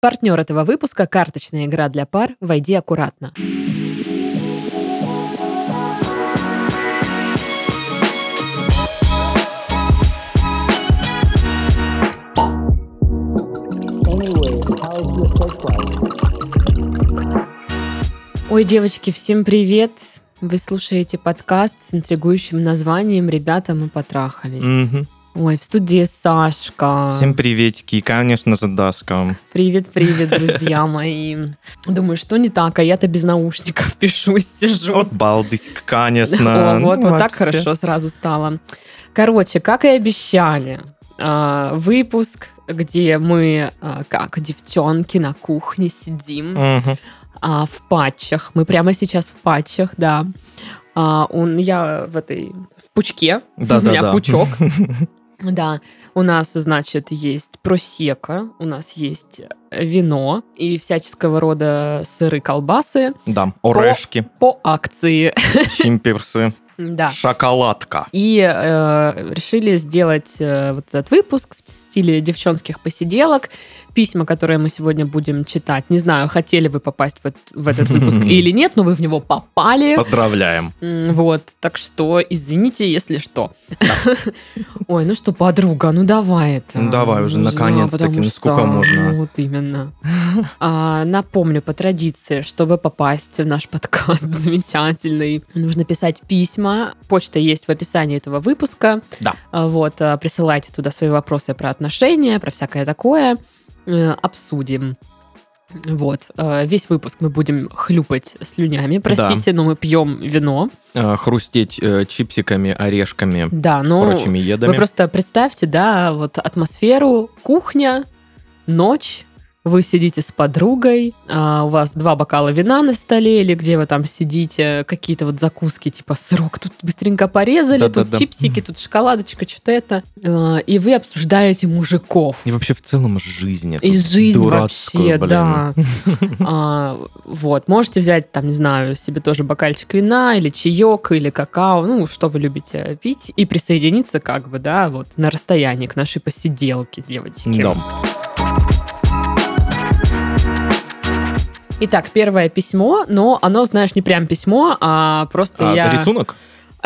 Партнер этого выпуска – карточная игра для пар «Войди аккуратно». Ой, девочки, всем привет! Вы слушаете подкаст с интригующим названием «Ребята, мы потрахались». Мгм. Ой, в студии Сашка. Всем приветики, и, конечно же, Дашка. Привет, привет, друзья мои. Думаю, что не так, а я-то без наушников пишусь, сижу. Вот балдысь, конечно. О, вот, Ну, вот так хорошо сразу стало. Короче, как и обещали, а, выпуск, где мы, а, как девчонки на кухне сидим а, в патчах. Мы прямо сейчас в патчах, да. А, он, я в этой в пучке. У меня Да-да-да. пучок. Да, у нас, значит, есть просека, у нас есть вино и всяческого рода сыры, колбасы Да, орешки, по акции. чимперсы, Да. шоколадка. И э, решили сделать э, вот этот выпуск в стиле девчонских посиделок. Письма, которые мы сегодня будем читать. Не знаю, хотели вы попасть в, в этот выпуск или нет, но вы в него попали. Поздравляем. Вот, так что извините, если что. Ой, ну что, подруга, ну давай это. Ну давай уже, Ну, наконец-таки, ну сколько можно? ну, вот именно. А, напомню, по традиции, чтобы попасть в наш подкаст замечательный, нужно писать письма. Почта есть в описании этого выпуска. Да. А, Вот, а, присылайте туда свои вопросы про отношения, про всякое такое. Э, Обсудим. Вот, э, весь выпуск мы будем хлюпать слюнями, простите, но мы пьем вино. Э, Хрустеть э, чипсиками, орешками, Да, но прочими вы едами. просто представьте, да, вот атмосферу, кухня, ночь, вы сидите с подругой, а у вас два бокала вина на столе, или где вы там сидите, какие-то вот закуски, типа сырок тут быстренько порезали, тут Да-да-да. чипсики, тут шоколадочка, что-то это. А, И вы обсуждаете мужиков. И вообще в целом жизнь. жизни дурацкую, вообще, блин. да. А, вот, можете взять, там, не знаю, себе тоже бокальчик вина или чаек, или какао, ну, что вы любите пить, и присоединиться, как бы, да, вот, на расстоянии к нашей посиделке, девочки. Да. Итак, первое письмо, но оно, знаешь, не прям письмо, а просто А, я... Рисунок?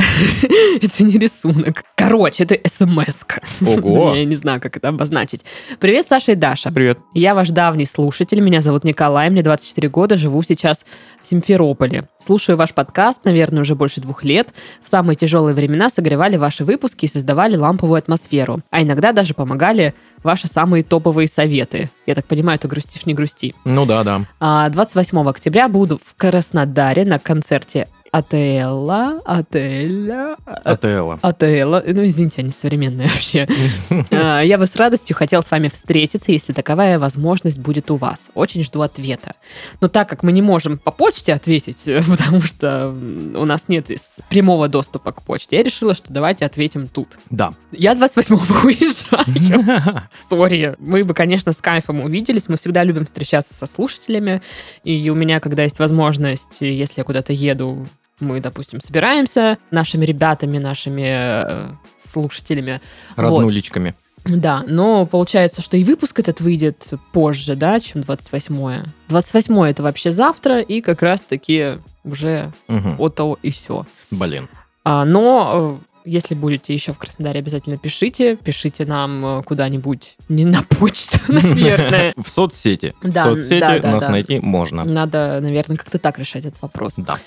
Это не рисунок. Короче, это смс Ого. Я не знаю, как это обозначить. Привет, Саша и Даша. Привет. Я ваш давний слушатель, меня зовут Николай, мне 24 года, живу сейчас в Симферополе. Слушаю ваш подкаст, наверное, уже больше двух лет. В самые тяжелые времена согревали ваши выпуски и создавали ламповую атмосферу. А иногда даже помогали ваши самые топовые советы. Я так понимаю, ты грустишь, не грусти. Ну да, да. А 28 октября буду в Краснодаре на концерте Отелла, Отеля, АТЛ. Отелла. Ну, извините, они современные вообще. А, Я бы с радостью хотел с вами встретиться, если таковая возможность будет у вас. Очень жду ответа. Но так как мы не можем по почте ответить, потому что у нас нет прямого доступа к почте, я решила, что давайте ответим тут. Да. Я 28-го уезжаю. Сори. Мы бы, конечно, с кайфом увиделись. Мы всегда любим встречаться со слушателями. И у меня, когда есть возможность, если я куда-то еду, мы, допустим, собираемся нашими ребятами, нашими э, слушателями. Роднулечками. Да, но получается, что и выпуск этот выйдет позже, да, чем 28-е. 28-е это вообще завтра, и как раз-таки уже Мгм. от того и все. Блин. А, но э, если будете еще в Краснодаре, обязательно пишите. Пишите нам э, куда-нибудь, не на почту, наверное. В соцсети. Да, в соцсети да, да, нас да. найти можно. Надо, наверное, как-то так решать этот вопрос. Да.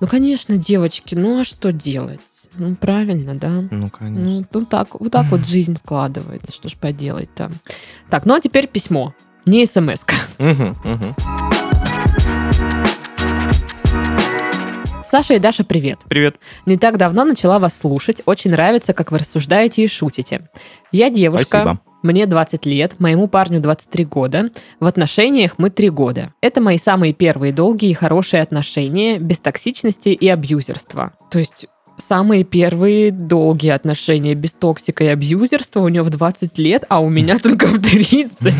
Ну, конечно, девочки, ну а что делать? Ну, правильно, да? Ну, конечно. Ну, ну так, вот так вот жизнь складывается. Что ж поделать-то? Так, ну а теперь письмо. Не смс -ка. Мгм, Саша и Даша, привет. Привет. Не так давно начала вас слушать. Очень нравится, как вы рассуждаете и шутите. Я девушка. Спасибо. Мне 20 лет, моему парню 23 года. В отношениях мы 3 года. Это мои самые первые долгие и хорошие отношения, без токсичности и абьюзерства. То есть самые первые долгие отношения без токсика и абьюзерства у него в 20 лет, а у меня только в 30.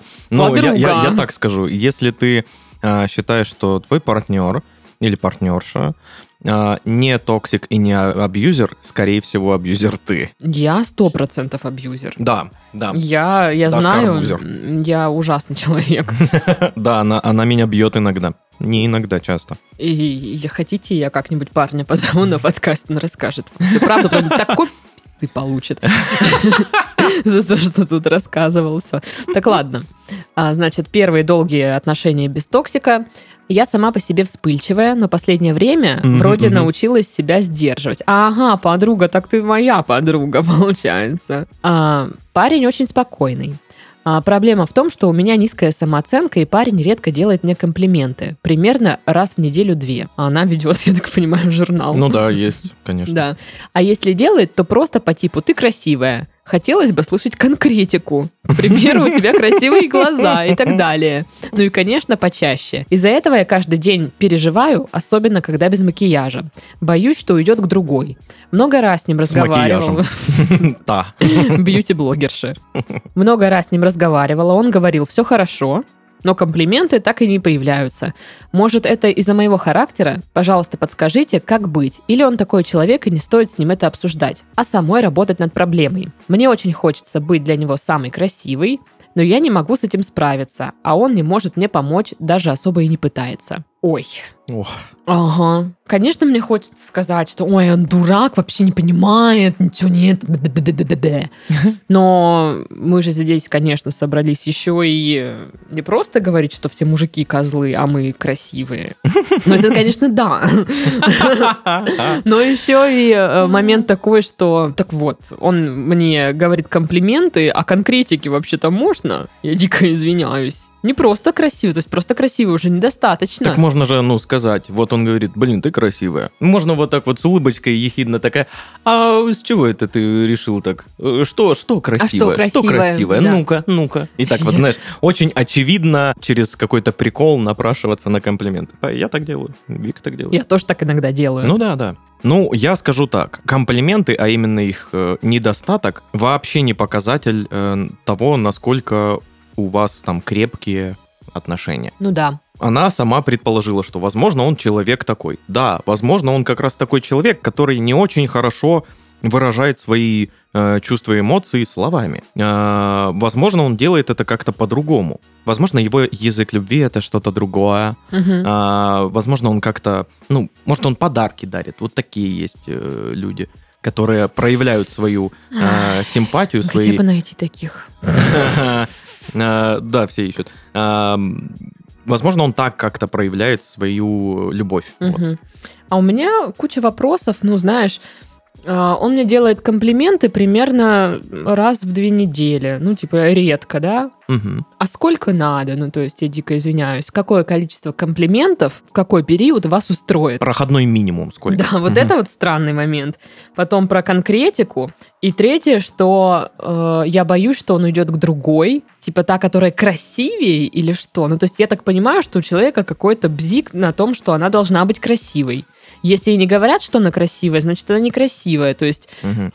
Ну, я, так скажу. Если ты а, считаешь, что твой партнер или партнерша а, не токсик и не абьюзер, скорее всего, абьюзер ты. Я сто процентов абьюзер. Да, да. Я, я Дашка знаю, м, я ужасный человек. Да, она, она меня бьет иногда. Не иногда, часто. И, и хотите, я как-нибудь парня позову на подкаст, он расскажет. Всю правду, прям такой ты получит за то, что тут рассказывал. Все. Так ладно. А, значит, первые долгие отношения без токсика. Я сама по себе вспыльчивая, но последнее время вроде научилась себя сдерживать. Ага, подруга, так ты моя подруга, получается. А, парень очень спокойный. А, проблема в том, что у меня низкая самооценка, и парень редко делает мне комплименты. Примерно раз в неделю-две. А она ведет, я так понимаю, журнал. Ну да, есть, конечно. Да. А если делает, то просто по типу «ты красивая». Хотелось бы слышать конкретику. К примеру, у тебя красивые глаза и так далее. Ну и, конечно, почаще. Из-за этого я каждый день переживаю, особенно когда без макияжа. Боюсь, что уйдет к другой. Много раз с ним разговаривала. Да. Бьюти-блогерши. Много раз с ним разговаривала, он говорил, все хорошо, но комплименты так и не появляются. Может, это из-за моего характера? Пожалуйста, подскажите, как быть? Или он такой человек, и не стоит с ним это обсуждать, а самой работать над проблемой? Мне очень хочется быть для него самой красивой, но я не могу с этим справиться, а он не может мне помочь, даже особо и не пытается. Ой, Ох, Ага. Конечно, мне хочется сказать, что ой, он дурак, вообще не понимает, ничего нет. бе-бе-бе-бе-бе». Но мы же здесь, конечно, собрались еще и не просто говорить, что все мужики козлы, а мы красивые. Ну, это, конечно, да. Но еще и э, момент такой, что так вот, он мне говорит комплименты, а конкретики вообще-то можно? Я дико извиняюсь. Не просто красивый, то есть просто красивый уже недостаточно. Так можно же, ну, сказать. Вот он говорит, блин, ты красивая. Можно вот так вот с улыбочкой ехидно такая, а с чего это ты решил так? Что, что красивое? красивое? красивое? Да. Ну-ка, ну-ка. И так вот, знаешь, очень очевидно через какой-то прикол напрашиваться на комплименты. А я так делаю. Вика так делает. Я тоже так иногда делаю. Ну да, да. Ну, я скажу так. Комплименты, а именно их э, недостаток, вообще не показатель э, того, насколько у вас там крепкие отношения. Ну да. Она сама предположила, что, возможно, он человек такой. Да, возможно, он как раз такой человек, который не очень хорошо выражает свои э, чувства и эмоции словами. Э, возможно, он делает это как-то по-другому. Возможно, его язык любви это что-то другое. Мгм. А, возможно, он как-то, ну, может, он подарки дарит. Вот такие есть э, люди, которые проявляют свою э, симпатию, Где свои... бы найти таких? А, Да, все ищут. А, м, Возможно, он так как-то проявляет свою любовь. А у меня куча вопросов, ну, знаешь, он мне делает комплименты примерно раз в две недели. Ну, типа, редко, да? Мгм. А сколько надо? Ну, то есть, я дико извиняюсь. Какое количество комплиментов в какой период вас устроит? Проходной минимум сколько? Да, вот Мгм. это вот странный момент. Потом про конкретику. И третье, что э, я боюсь, что он уйдет к другой, типа та, которая красивее или что. Ну, то есть я так понимаю, что у человека какой-то бзик на том, что она должна быть красивой. Если ей не говорят, что она красивая, значит, она некрасивая. То есть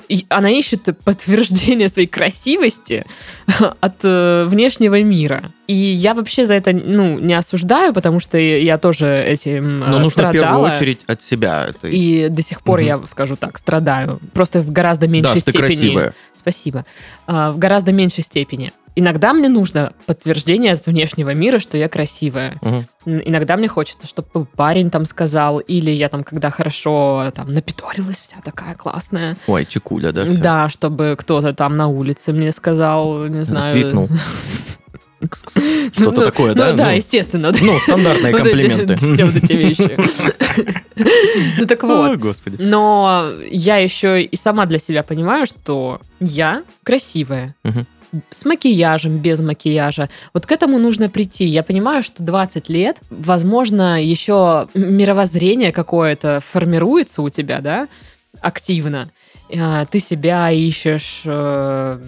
и она ищет подтверждение своей красивости от э, внешнего мира. И я вообще за это, ну, не осуждаю, потому что я тоже этим э, Но нужно в первую страдала. очередь от себя. это- И до сих пор Мгм. я скажу так, страдаю. Просто в гораздо Да, меньшей ты степени. красивая. Спасибо. А, в гораздо меньшей степени. Иногда мне нужно подтверждение от внешнего мира, что я красивая. Н- Иногда мне хочется, чтобы парень там сказал, или я там, когда хорошо там напиторилась вся такая классная. Ой, чекуля, да? вся? Да, чтобы кто-то там на улице мне сказал, не знаю. Свистнул. Что-то Ну, такое, ну да? да, Ну, естественно. Ну, стандартные комплименты. Все вот эти вещи. Ну так вот. О, господи. Но я еще и сама для себя понимаю, что я красивая. С макияжем, без макияжа. Вот к этому нужно прийти. Я понимаю, что 20 лет, возможно, еще мировоззрение какое-то формируется у тебя, да, активно. Э, ты себя ищешь, э,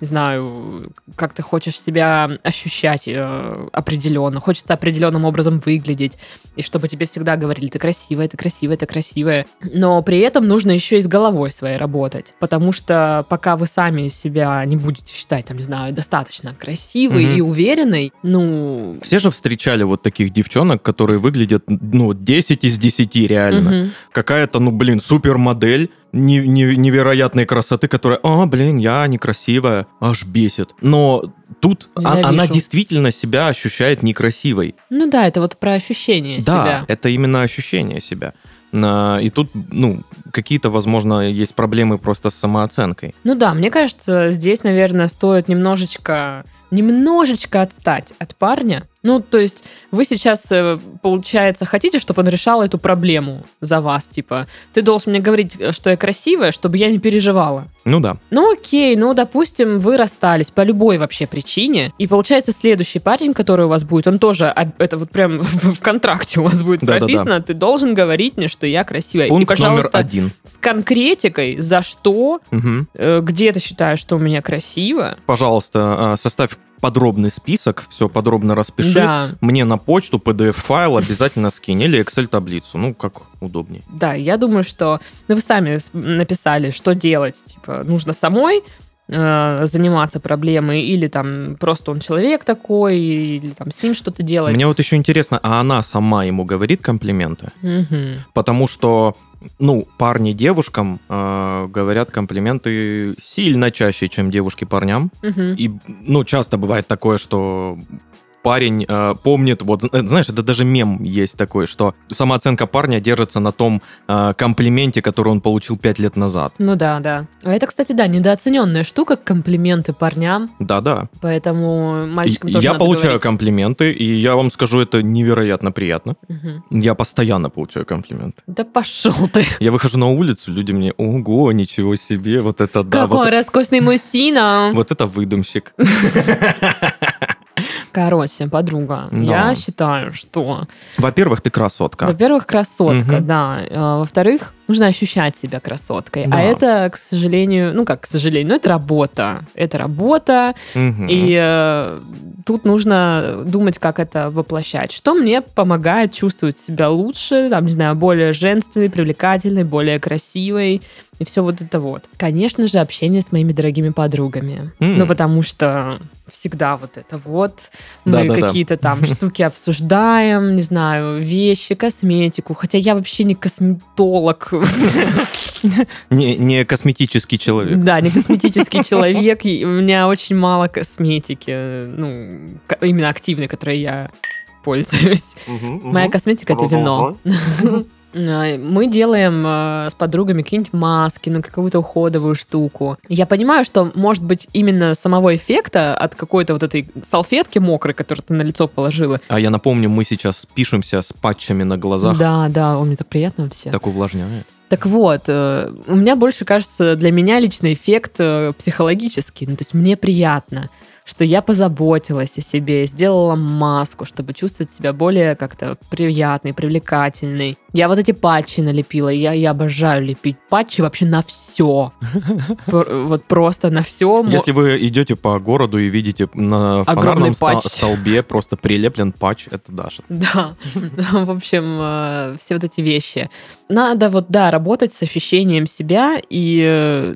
не знаю, как ты хочешь себя ощущать э, определенно, хочется определенным образом выглядеть, и чтобы тебе всегда говорили, ты красивая, ты красивая, ты красивая. Но при этом нужно еще и с головой своей работать, потому что пока вы сами себя не будете считать, там, не знаю, достаточно красивой Мгм. и уверенной, ну... Все же встречали вот таких девчонок, которые выглядят, ну, 10 из 10 реально. мгм. Какая-то, ну, блин, супермодель не- не- невероятной красоты, которая, а, блин, я некрасивая, аж бесит. Но тут а- она действительно себя ощущает некрасивой. Ну да, это вот про ощущение Да, себя. это именно ощущение себя. И тут, ну, какие-то, возможно, есть проблемы просто с самооценкой. Ну да, мне кажется, здесь, наверное, стоит немножечко, немножечко отстать от парня. Ну, то есть вы сейчас, э, получается, хотите, чтобы он решал эту проблему за вас, типа, ты должен мне говорить, что я красивая, чтобы я не переживала. Ну да. Ну окей, ну допустим, вы расстались по любой вообще причине, и получается следующий парень, который у вас будет, он тоже, это вот прям в в контракте у вас будет Да-да-да. прописано, ты должен говорить мне, что я красивая. Пункт и, пожалуйста, номер один. с конкретикой, за что, Мгм. э, где ты считаешь, что у меня красиво. Пожалуйста, а, составь подробный список, все подробно распиши. Да, Мне на почту PDF-файл обязательно скинь или Excel-таблицу, ну, как удобнее. да, я думаю, что ну, вы сами написали, что делать. Типа, нужно самой э, заниматься проблемой, или там просто он человек такой, или там с ним что-то делать. Мне вот еще интересно, а она сама ему говорит комплименты? Мгм. Потому что, ну, парни девушкам э, говорят комплименты сильно чаще, чем девушки парням. Мгм. И, ну, часто бывает такое, что парень э, помнит, вот, э, знаешь, это даже мем есть такой, что самооценка парня держится на том э, комплименте, который он получил пять лет назад. Ну да, да. А это, кстати, да, недооцененная штука, комплименты парням, Да-да. поэтому мальчикам И- тоже Я получаю говорить. комплименты, и я вам скажу, это невероятно приятно. Мгм. Я постоянно получаю комплименты. Да пошел ты. Я выхожу на улицу, люди мне, ого, ничего себе, вот это да, Какой вот, роскошный мужчина. вот это выдумщик. Короче, подруга, Да. я считаю, что, Во-первых, ты красотка. во-первых, красотка, Мгм. да. А, Во-вторых, нужно ощущать себя красоткой. Да. А это, к сожалению, ну как, к сожалению, ну это работа. Это работа, Мгм. и э, тут нужно думать, как это воплощать. Что мне помогает чувствовать себя лучше, там, не знаю, более женственной, привлекательной, более красивой, и все вот это вот. Конечно же, общение с моими дорогими подругами. М. Ну, потому что всегда вот это вот. Мы Да-да-да. какие-то там штуки обсуждаем, не знаю, вещи, косметику. Хотя я вообще не косметолог. Не, не косметический человек. Да, не косметический человек. и У меня очень мало косметики, ну, именно активной, которой я пользуюсь. Моя косметика это вино. Э, Мы делаем э, с подругами какие-нибудь маски, ну, какую-то уходовую штуку. Я понимаю, что, может быть, именно самого эффекта от какой-то вот этой салфетки мокрой, которую ты на лицо положила. А я напомню, мы сейчас пишемся с патчами на глазах. Да, да, он мне так приятно вообще. Так увлажняет. Так вот, э, у меня больше кажется, для меня личный эффект психологический. Ну, то есть мне приятно, что я позаботилась о себе, сделала маску, чтобы чувствовать себя более как-то приятной, привлекательной. Я вот эти патчи налепила, я, я обожаю лепить патчи вообще на все. Вот просто на все. Если вы идете по городу и видите на фонарном столбе просто прилеплен патч, это Даша. Да, в общем, э, все вот эти вещи. Надо вот, да, работать с ощущением себя, и э,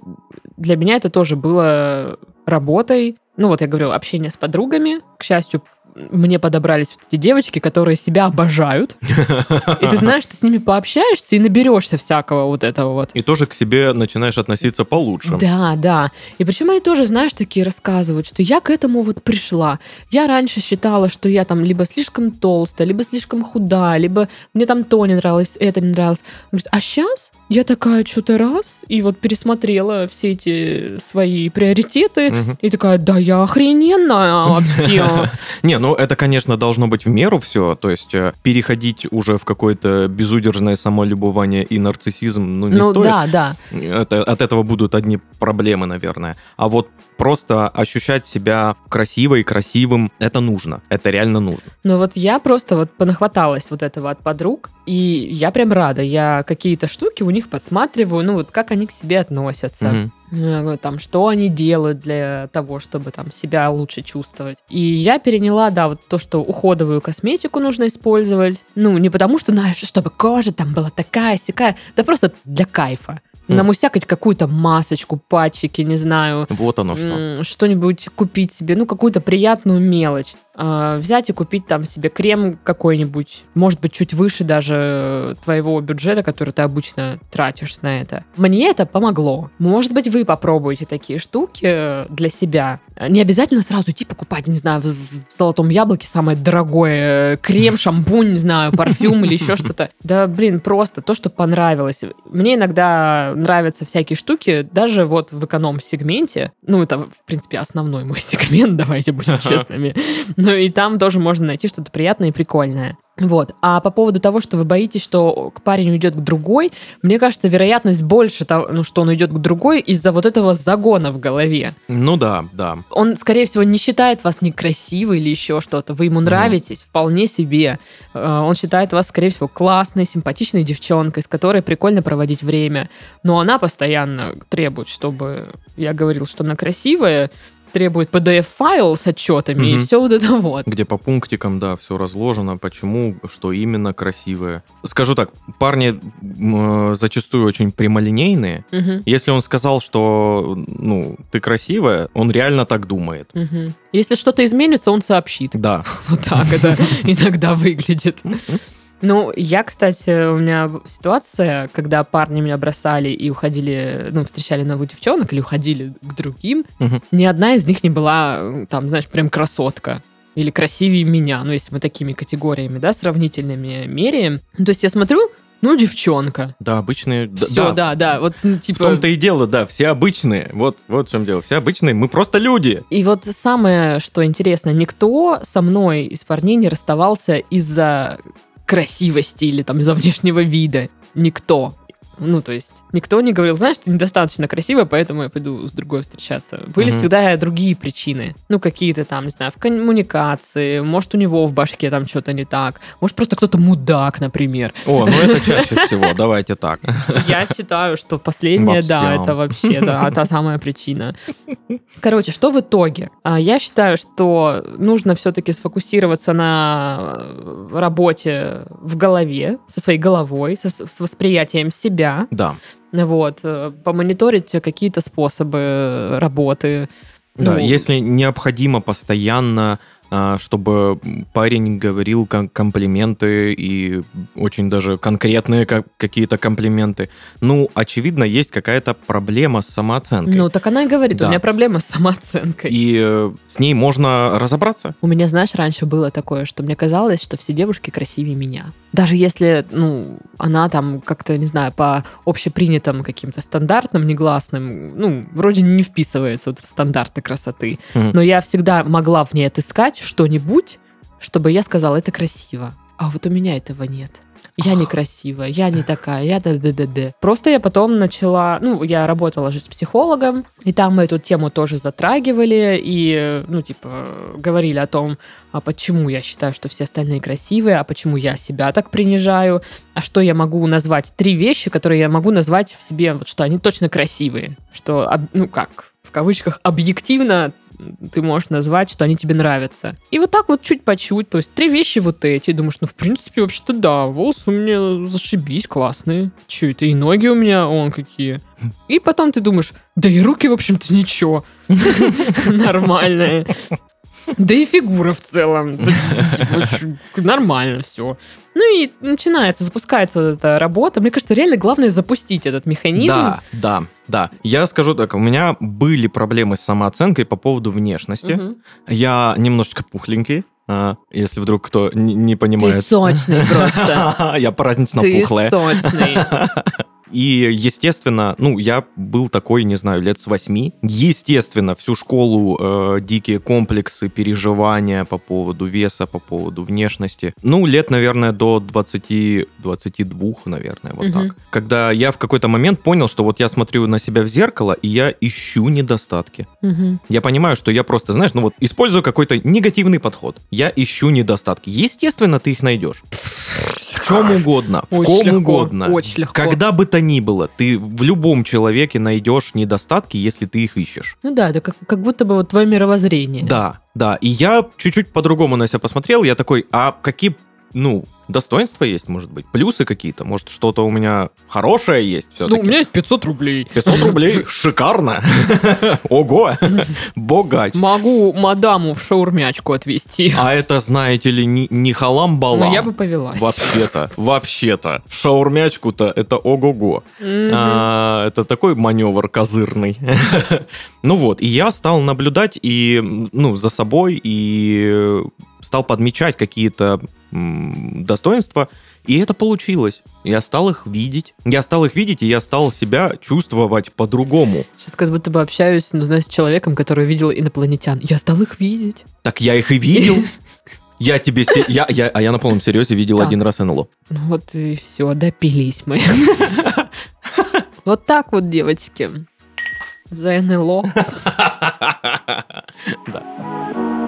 для меня это тоже было работой. Ну вот я говорю, общение с подругами. К счастью, мне подобрались вот эти девочки, которые себя обожают. И ты знаешь, ты с ними пообщаешься и наберешься всякого вот этого вот. И тоже к себе начинаешь относиться получше. Да, да. И причем они тоже, знаешь, такие рассказывают, что я к этому вот пришла. Я раньше считала, что я там либо слишком толстая, либо слишком худая, либо мне там то не нравилось, это не нравилось. Говорит, а сейчас я такая что-то раз, и вот пересмотрела все эти свои приоритеты, Мгм. и такая, да я охрененная вообще. Не, Ну, это, конечно, должно быть в меру все, то есть э, переходить уже в какое-то безудержное самолюбование и нарциссизм, ну, не ну стоит. да, да. Это, от этого будут одни проблемы, наверное. А вот просто ощущать себя красивой, красивым, это нужно. Это реально нужно. Ну вот я просто вот понахваталась вот этого от подруг, и я прям рада. Я какие-то штуки у них подсматриваю, ну вот как они к себе относятся. Мгм. Э, там, что они делают для того, чтобы там себя лучше чувствовать. И я переняла, да, вот то, что уходовую косметику нужно использовать. Ну, не потому что, знаешь, чтобы кожа там была такая, сякая, да просто для кайфа. Намусякать какую-то масочку, патчики, не знаю, Вот оно что. что-нибудь купить себе, ну, какую-то приятную мелочь. А, взять и купить там себе крем какой-нибудь, может быть, чуть выше даже твоего бюджета, который ты обычно тратишь на это. Мне это помогло. Может быть, вы попробуете такие штуки э, для себя. Не обязательно сразу идти покупать, не знаю, в, в золотом яблоке самое дорогое э, крем, шампунь, не знаю, парфюм или еще что-то. Да, блин, просто то, что понравилось. Мне иногда нравятся всякие штуки, даже вот в эконом-сегменте. Ну, это, в принципе, основной мой сегмент, давайте будем честными. Ну и там тоже можно найти что-то приятное и прикольное. Вот. А по поводу того, что вы боитесь, что к парень уйдет к другой, мне кажется, вероятность больше того, ну, что он уйдет к другой из-за вот этого загона в голове. Ну да, да. Он, скорее всего, не считает вас некрасивой или еще что-то. Вы ему нравитесь вполне себе. Э, Он считает вас, скорее всего, классной, симпатичной девчонкой, с которой прикольно проводить время. Но она постоянно требует, чтобы я говорил, что она красивая, требует PDF-файл с отчетами и Мгм. все вот это вот. Где по пунктикам, да, все разложено, почему, что именно красивое. Скажу так, парни э, зачастую очень прямолинейные. Мгм. Если он сказал, что, ну, ты красивая, он реально так думает. Мгм. Если что-то изменится, он сообщит. Да. Вот так это иногда выглядит. Ну, я, кстати, у меня ситуация, когда парни меня бросали и уходили, ну, встречали новых девчонок или уходили к другим, Мгм. ни одна из них не была, там, знаешь, прям красотка или красивее меня, ну, если мы такими категориями, да, сравнительными меряем. Ну, то есть я смотрю, ну, девчонка. Да, обычные... Все, да, да, вот, ну, В типа... том-то и дело, да, все обычные. Вот, вот в чем дело. Все обычные, мы просто люди. И вот самое, что интересно, никто со мной из парней не расставался из-за красивости или там из-за внешнего вида. Никто. Ну, то есть, никто не говорил, знаешь, ты недостаточно красивая, поэтому я пойду с другой встречаться. Были Мгм. всегда другие причины. Ну, какие-то там, не знаю, в коммуникации, может, у него в башке там что-то не так, может, просто кто-то мудак, например. О, ну это чаще всего, давайте так. Я считаю, что последнее, да, это вообще та самая причина. Короче, что в итоге? А, Я считаю, что нужно все-таки сфокусироваться на э, работе в голове, со своей головой, с восприятием себя, Да. вот, э, помониторить какие-то способы работы. Да, Ну, если необходимо постоянно, а, чтобы парень говорил ком- комплименты и очень даже конкретные ка- какие-то комплименты, ну, очевидно, есть какая-то проблема с самооценкой. Ну, так она и говорит, у Да. меня проблема с самооценкой. И э, с ней можно разобраться. У меня, знаешь, раньше было такое, что мне казалось, что все девушки красивее меня. Даже если, ну, она там как-то, не знаю, по общепринятым каким-то стандартным, негласным, ну, вроде не вписывается вот в стандарты красоты. Мгм. Но я всегда могла в ней отыскать что-нибудь, чтобы я сказала, это красиво. А вот у меня этого нет. Я некрасивая, я не такая, я да да да да Просто я потом начала, ну, я работала же с психологом, и там мы эту тему тоже затрагивали, и, ну, типа, говорили о том, а почему я считаю, что все остальные красивые, а почему я себя так принижаю, а что я могу назвать, три вещи, которые я могу назвать в себе, вот что они точно красивые, что, ну, как, в кавычках, объективно ты можешь назвать, что они тебе нравятся. И вот так вот чуть по чуть, то есть три вещи вот эти, думаешь, ну, в принципе, вообще-то да, волосы у меня зашибись, классные. Че это, и ноги у меня, он какие. И потом ты думаешь, да и руки, в общем-то, ничего. Нормальные. Да и фигура в целом. Типа, Нормально все. Ну и начинается, запускается вот эта работа. Мне кажется, реально главное запустить этот механизм. Да, да, да. Я скажу так, у меня были проблемы с самооценкой по поводу внешности. Я немножечко пухленький, а, если вдруг кто не Ты понимает. сочный просто. Я празднично Ты пухлая. сочный. И, естественно, ну, я был такой, не знаю, лет с восьми. Естественно, всю школу э, дикие комплексы, переживания по поводу веса, по поводу внешности. Ну, лет, наверное, до 20-22, наверное, вот Мгм. так. Когда я в какой-то момент понял, что вот я смотрю на себя в зеркало, и я ищу недостатки. Мгм. Я понимаю, что я просто, знаешь, ну вот использую какой-то негативный подход. Я ищу недостатки. Естественно, ты их найдешь. Чем угодно, в Очень ком легко, угодно. очень легко. Когда бы то ни было, ты в любом человеке найдешь недостатки, если ты их ищешь. Ну да, это как, как будто бы вот твое мировоззрение. Да, да. И я чуть-чуть по-другому на себя посмотрел. Я такой, а какие, ну, достоинства есть, может быть? Плюсы какие-то? Может, что-то у меня хорошее есть Ну, все-таки? у меня есть 500 рублей. 500 рублей? Шикарно! Ого! Богач! Могу мадаму в шаурмячку отвезти. А это, знаете ли, не, не халам-балам. Но я бы повелась. Вообще-то, вообще-то. В шаурмячку-то это ого-го. А, это такой маневр козырный. ну вот, и я стал наблюдать и, ну, за собой, и стал подмечать какие-то достоинства, и это получилось. Я стал их видеть. Я стал их видеть, и я стал себя чувствовать по-другому. Сейчас как будто бы общаюсь, ну, знаешь, с человеком, который видел инопланетян. Я стал их видеть. Так я их и видел. Я тебе... Я, я, а я на полном серьезе видел один раз НЛО. Ну Вот и все, допились мы. Вот так вот, девочки. За НЛО. Да.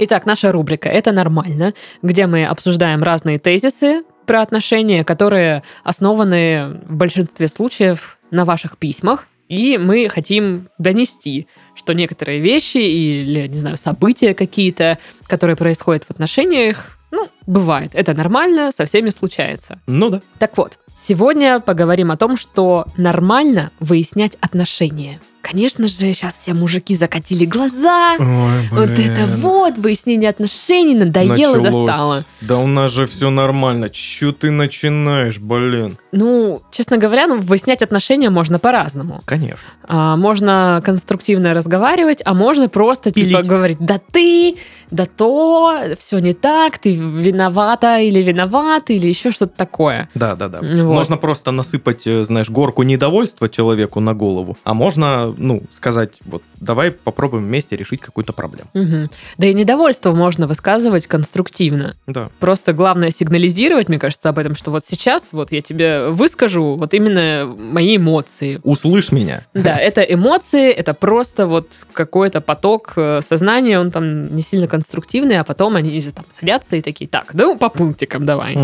Итак, наша рубрика «Это нормально», где мы обсуждаем разные тезисы про отношения, которые основаны в большинстве случаев на ваших письмах. И мы хотим донести, что некоторые вещи или, не знаю, события какие-то, которые происходят в отношениях, ну, бывает. Это нормально, со всеми случается. Ну да. Так вот, сегодня поговорим о том, что нормально выяснять отношения. Конечно же, сейчас все мужики закатили глаза. Ой, Вот это вот, выяснение отношений надоело, Началось. достало. Да у нас же все нормально. Че ты начинаешь, блин? Ну, честно говоря, ну, выяснять отношения можно по-разному. Конечно. А, можно конструктивно разговаривать, а можно просто типа Пилить. говорить, да ты, да то, все не так, ты виновата или виноват, или еще что-то такое. Да, да, да. Вот. Можно просто насыпать, э, знаешь, горку недовольства человеку на голову, а можно, ну, сказать, вот, давай попробуем вместе решить какую-то проблему. Мгм. Да и недовольство можно высказывать конструктивно. Да. Просто главное сигнализировать, мне кажется, об этом, что вот сейчас вот я тебе выскажу вот именно мои эмоции. Услышь меня. Да, это эмоции, это просто вот какой-то поток э, сознания, он там не сильно конструктивный, а потом они там садятся и такие, так, ну по пунктикам давай.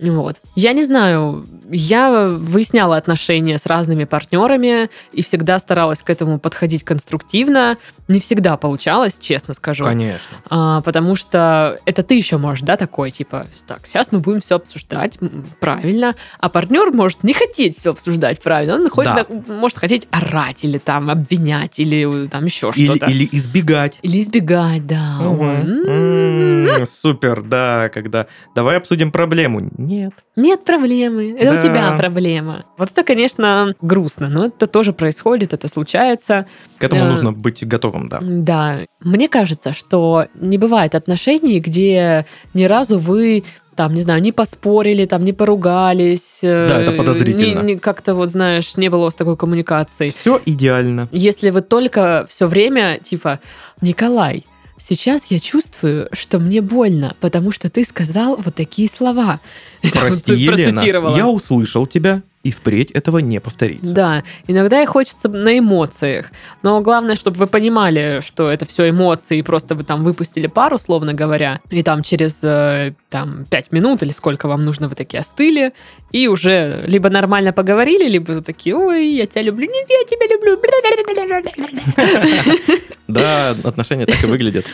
Вот. Я не знаю, я выясняла отношения с разными партнерами и всегда старалась к этому подходить конструктивно. Не всегда получалось, честно скажу. Конечно. А, потому что это ты еще можешь, да, такой, типа, так, сейчас мы будем все обсуждать правильно, а партнер может не хотеть все обсуждать правильно, он хоть Да. на- может хотеть орать или там обвинять или э, там еще Или, что-то. или избегать. Или избегать, да. М, М, Супер, да, когда давай обсудим проблему. Нет. Нет проблемы, это Да. у тебя проблема. Вот это, конечно, грустно, но это тоже происходит, это случается. К этому Да. нужно быть готовым, да. Да, мне кажется, что не бывает отношений, где ни разу вы там, не знаю, не поспорили, там, не поругались. э, Да, это подозрительно. не- не- как-то вот, знаешь, не было у вас такой коммуникации. Все идеально. Если вы только все время, типа, Николай, сейчас я чувствую, что мне больно, потому что ты сказал вот такие слова. Прости, Елена, я услышал тебя, и впредь этого не повторится. Да, иногда и хочется на эмоциях. Но главное, чтобы вы понимали, что это все эмоции, и просто вы там выпустили пар, условно говоря, и там через э, там, 5 минут или сколько вам нужно, вы такие остыли, и уже либо нормально поговорили, либо вы такие, ой, я тебя люблю, нет, я тебя люблю. Да, отношения так и выглядят.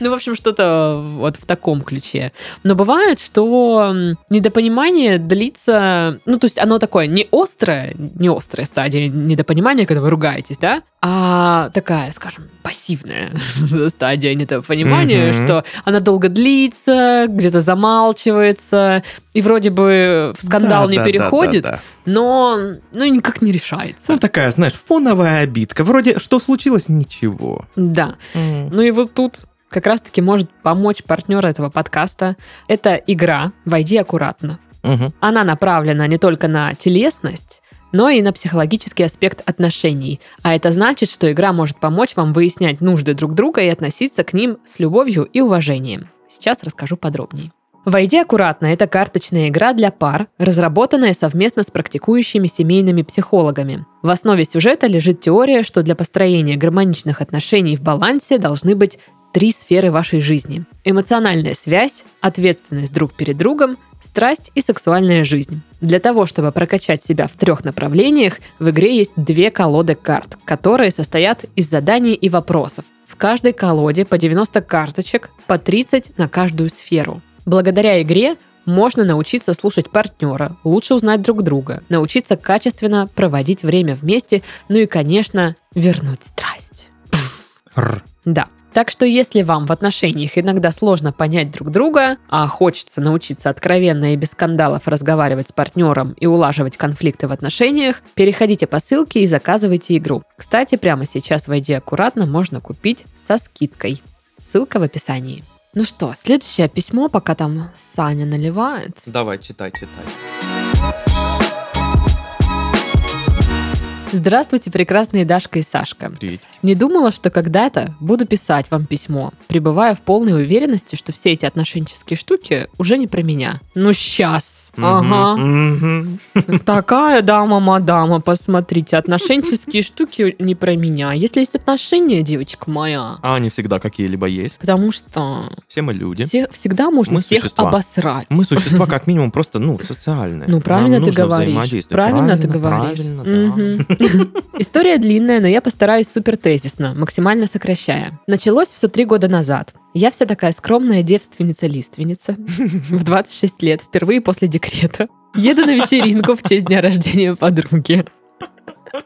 Ну, в общем, что-то вот в таком ключе. Но бывает, что недопонимание длится, ну, то есть оно такое не острое, не острая стадия недопонимания, когда вы ругаетесь, да, а такая, скажем, пассивная стадия недопонимания, Мгм. что она долго длится, где-то замалчивается, и вроде бы в скандал Да, не да, да, переходит, да, да. но ну, никак не решается. Ну, такая, знаешь, фоновая обидка. Вроде, что случилось? Ничего. Да. Ну и вот тут как раз-таки может помочь партнер этого подкаста. Это игра «Войди аккуратно». Мгм. Она направлена не только на телесность, но и на психологический аспект отношений. А это значит, что игра может помочь вам выяснять нужды друг друга и относиться к ним с любовью и уважением. Сейчас расскажу подробнее. «Войди аккуратно» — это карточная игра для пар, разработанная совместно с практикующими семейными психологами. В основе сюжета лежит теория, что для построения гармоничных отношений в балансе должны быть три сферы вашей жизни. Эмоциональная связь, ответственность друг перед другом, страсть и сексуальная жизнь. Для того, чтобы прокачать себя в трех направлениях, в игре есть две колоды карт, которые состоят из заданий и вопросов. В каждой колоде по 90 карточек, по 30 на каждую сферу. Благодаря игре можно научиться слушать партнера, лучше узнать друг друга, научиться качественно проводить время вместе, ну и, конечно, вернуть страсть. Р. Да. Так что если вам в отношениях иногда сложно понять друг друга, а хочется научиться откровенно и без скандалов разговаривать с партнером и улаживать конфликты в отношениях, переходите по ссылке и заказывайте игру. Кстати, прямо сейчас «Войди аккуратно» можно купить со скидкой. Ссылка в описании. Ну что, следующее письмо, пока там Саня наливает. Давай, читай, читай. Здравствуйте, прекрасные Дашка и Сашка. Приветики. Не думала, что когда-то буду писать вам письмо, пребывая в полной уверенности, что все эти отношенческие штуки уже не про меня. Ну, сейчас. Ага. Такая дама-мадама, посмотрите, отношенческие штуки не про меня. Если есть отношения, девочка моя, А они всегда какие-либо есть. потому что Все мы люди. все- всегда можно Мы всех существа. обосрать. Мы существа как минимум просто, ну, социальные. Ну, правильно Нам ты говоришь. взаимодействовать. Правильно, ты Правильно, говоришь. правильно, да. История длинная, но я постараюсь супер тезисно, максимально сокращая. Началось все три года назад. Я вся такая скромная девственница-лиственница в 26 лет, впервые после декрета. Еду на вечеринку в честь дня рождения подруги.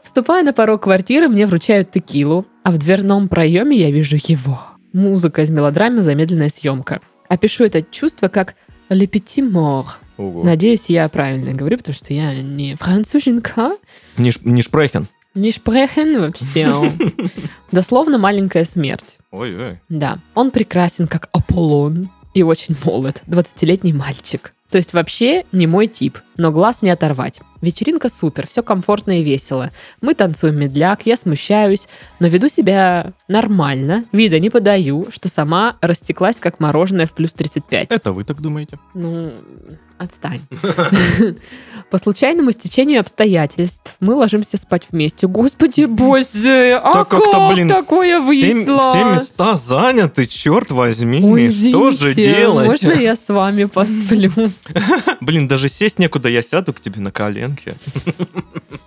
Вступая на порог квартиры, мне вручают текилу, а в дверном проеме я вижу его. Музыка из мелодрамы «Замедленная съемка». Опишу это чувство как «le petit mort». Ого. Надеюсь, я правильно говорю, потому что я не француженка, Не, не шпрехен. не шпрехен вообще. Дословно маленькая смерть. Ой-ой. Да, он прекрасен, как Аполлон, и очень молод, 20-летний мальчик. То есть вообще не мой тип, но глаз не оторвать. Вечеринка супер, все комфортно и весело. Мы танцуем медляк, я смущаюсь, но веду себя нормально, вида не подаю, что сама растеклась, как мороженое в плюс 35. Это вы так думаете? Ну, отстань. По случайному стечению обстоятельств мы ложимся спать вместе. Господи, боже, а как такое вышло? все места заняты, черт возьми. Ой, что же делать? Можно я с вами посплю? Блин, даже сесть некуда, я сяду к тебе на коленке.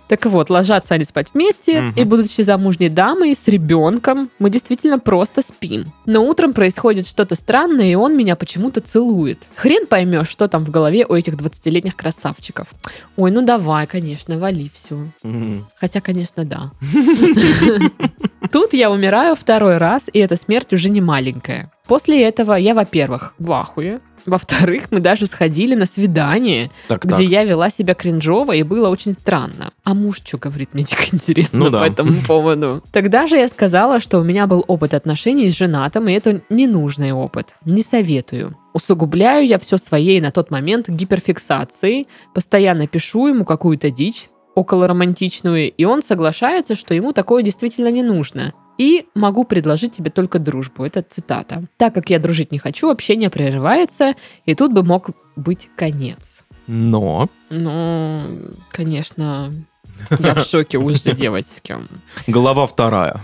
Так вот, ложатся они спать вместе, Мгм. и будучи замужней дамой с ребенком, мы действительно просто спим. Но утром происходит что-то странное, и он меня почему-то целует. Хрен поймешь, что там в голове у этих 20-летних красавчиков. Ой, ну давай, конечно, вали все. М. Хотя, конечно, да. Тут я умираю второй раз, и эта смерть уже не маленькая. После этого я, во-первых, в ахуе. Во-вторых, мы даже сходили на свидание, Так, где так. я вела себя кринжово, и было очень странно. А муж что говорит, мне дико интересно Ну да. по этому поводу. Тогда же я сказала, что у меня был опыт отношений с женатым, и это ненужный опыт. Не советую. Усугубляю я все своей на тот момент гиперфиксацией, постоянно пишу ему какую-то дичь, около романтичную, и он соглашается, что ему такое действительно не нужно. И могу предложить тебе только дружбу. Это цитата. Так как я дружить не хочу, общение прерывается, и тут бы мог быть конец. Но Ну, конечно, я в шоке уже, девочки. глава вторая.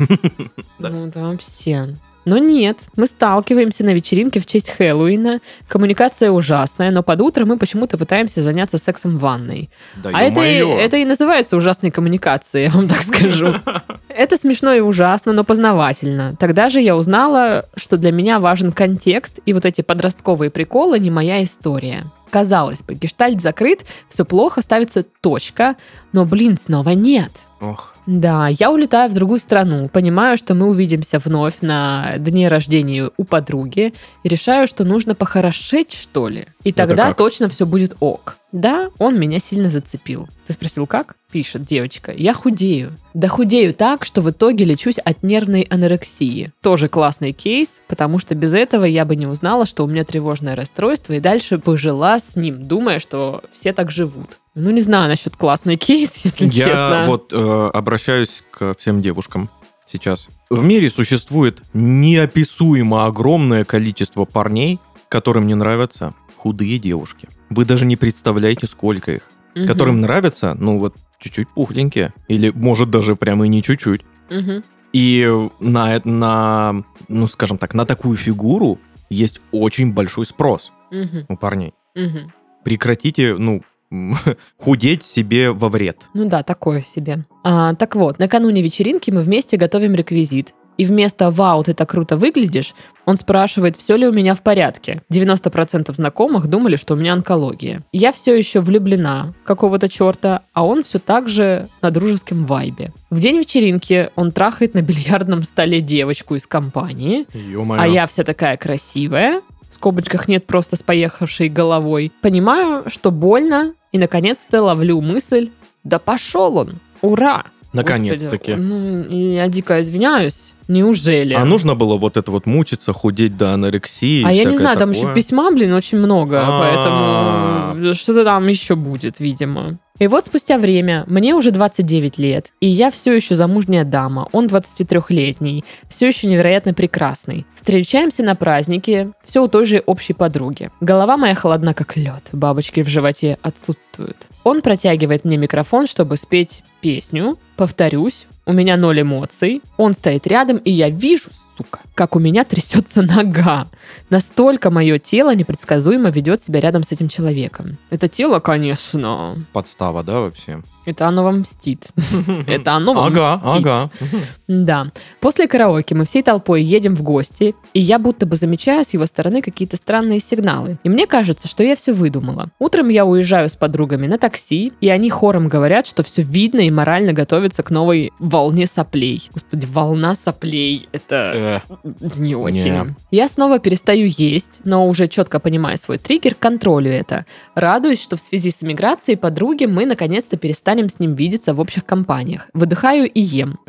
Ну, это вообще... Но нет, мы сталкиваемся на вечеринке в честь Хэллоуина. Коммуникация ужасная, но под утро мы почему-то пытаемся заняться сексом в ванной. Да А это, и- это и называется ужасной коммуникацией, я вам так скажу. Это смешно и ужасно, но познавательно. Тогда же я узнала, что для меня важен контекст, и вот эти подростковые приколы не моя история. Казалось бы, гештальт закрыт, все плохо, ставится точка, но, блин, снова нет. Ох, Да, я улетаю в другую страну, понимаю, что мы увидимся вновь на дне рождения у подруги, и решаю, что нужно похорошеть, что ли. И Это тогда как? точно все будет ок. Да, он меня сильно зацепил. Ты спросил, как? Пишет девочка. Я худею. Да худею так, что в итоге лечусь от нервной анорексии. Тоже классный кейс, потому что без этого я бы не узнала, что у меня тревожное расстройство, и дальше бы жила с ним, думая, что все так живут. Ну, не знаю насчет классный кейс, если Я честно. вот э, обращаюсь к всем девушкам сейчас. В мире существует неописуемо огромное количество парней, которым не нравятся худые девушки. Вы даже не представляете, сколько их. Мгм. Которым нравятся, ну вот, чуть-чуть пухленькие. Или, может, даже прямо и не чуть-чуть. Мгм. И на, на, ну, скажем так, на такую фигуру есть очень большой спрос Мгм. у парней. Мгм. Прекратите, ну, худеть себе во вред. Ну да, такое себе. А, так вот, накануне вечеринки мы вместе готовим реквизит. И вместо «Вау, ты так круто выглядишь», он спрашивает, все ли у меня в порядке. 90% знакомых думали, что у меня онкология. Я все еще влюблена какого-то черта, а он все так же на дружеском вайбе. В день вечеринки он трахает на бильярдном столе девочку из компании, Ё-моё. а я вся такая красивая, в скобочках нет просто с поехавшей головой. Понимаю, что больно, и наконец-то ловлю мысль, да пошел он, ура! Наконец-таки. Ну, я дико извиняюсь, неужели? А нужно было вот это вот мучиться, худеть до анорексии? А я не знаю, там такое? еще письма, блин, очень много, А. поэтому что-то там еще будет, видимо. И вот спустя время, мне уже 29 лет, и я все еще замужняя дама, он 23-летний, все еще невероятно прекрасный. Встречаемся на празднике, все у той же общей подруги. Голова моя холодна, как лед, бабочки в животе отсутствуют. Он протягивает мне микрофон, чтобы спеть песню. Повторюсь, у меня ноль эмоций. Он стоит рядом, и я вижу, сука, как у меня трясется нога. Настолько мое тело непредсказуемо ведет себя рядом с этим человеком. Это тело, конечно, Подстава, да, вообще? это оно вам мстит. Это оно вам Ага, мстит. ага. Да. После караоке мы всей толпой едем в гости, и я будто бы замечаю с его стороны какие-то странные сигналы. И мне кажется, что я все выдумала. Утром я уезжаю с подругами на такси, и они хором говорят, что все видно и морально готовятся к новой волне соплей. Господи, волна соплей. Это Э, не очень. Не. Я снова перестаю есть, но уже четко понимая свой триггер, контролю это. Радуюсь, что в связи с эмиграцией подруги мы наконец-то перестанем с ним видеться в общих компаниях. Выдыхаю и ем.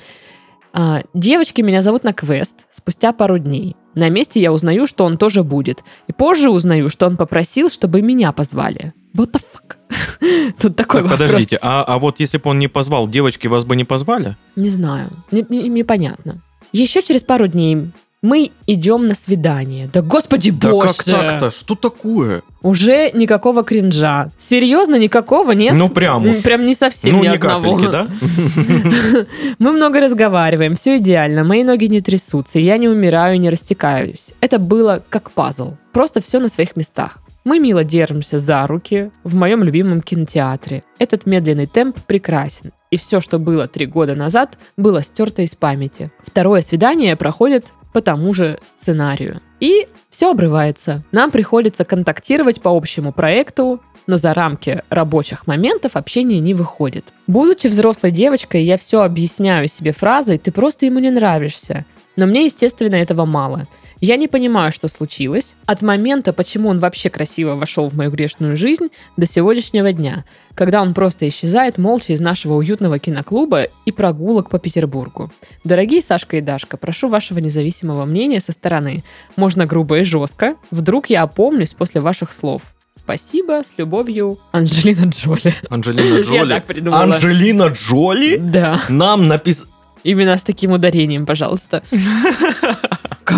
А, девочки меня зовут на квест спустя пару дней. На месте я узнаю, что он тоже будет. И позже узнаю, что он попросил, чтобы меня позвали. What the fuck? Тут такой так, вопрос. подождите, а, а вот если бы он не позвал, девочки вас бы не позвали? Не знаю. Не- не- Непонятно. Еще через пару дней мы идем на свидание. Да господи Да боже! как так-то? Что такое? Уже никакого кринжа. Серьезно, никакого нет? Ну, прям уж. Прям не совсем ну, ни ни одного. капельки, да? Мы много разговариваем, все идеально, мои ноги не трясутся, я не умираю, не растекаюсь. Это было как пазл, просто все на своих местах. Мы мило держимся за руки в моем любимом кинотеатре. Этот медленный темп прекрасен. И все, что было три года назад, было стерто из памяти. Второе свидание проходит по тому же сценарию. И все обрывается. Нам приходится контактировать по общему проекту, но за рамки рабочих моментов общение не выходит. Будучи взрослой девочкой, я все объясняю себе фразой «ты просто ему не нравишься». Но мне, естественно, этого мало. Я не понимаю, что случилось. От момента, почему он вообще красиво вошел в мою грешную жизнь, до сегодняшнего дня, когда он просто исчезает молча из нашего уютного киноклуба и прогулок по Петербургу. Дорогие Сашка и Дашка, прошу вашего независимого мнения со стороны. Можно грубо и жестко. Вдруг я опомнюсь после ваших слов. Спасибо, с любовью, Анджелина Джоли. Анджелина Я Джоли. так придумала. Анджелина Джоли? Да, Нам напис... именно с таким ударением, пожалуйста.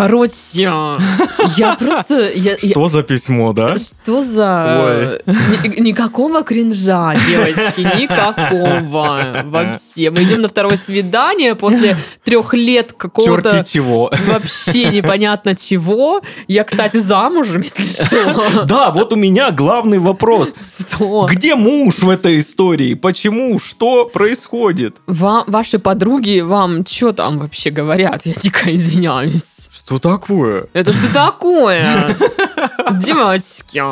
Короче, я просто... я- я- Что за письмо, да? Что за... Ни- никакого кринжа, девочки, никакого вообще. Мы идем на второе свидание после трех лет какого-то Черти чего. вообще непонятно чего. Я, кстати, замужем, если что. Да, вот у меня главный вопрос. Что? Где муж в этой истории? Почему? Что происходит? Ва- ваши подруги вам что там вообще говорят? Я дико извиняюсь. Что такое? Это что такое? Девочки.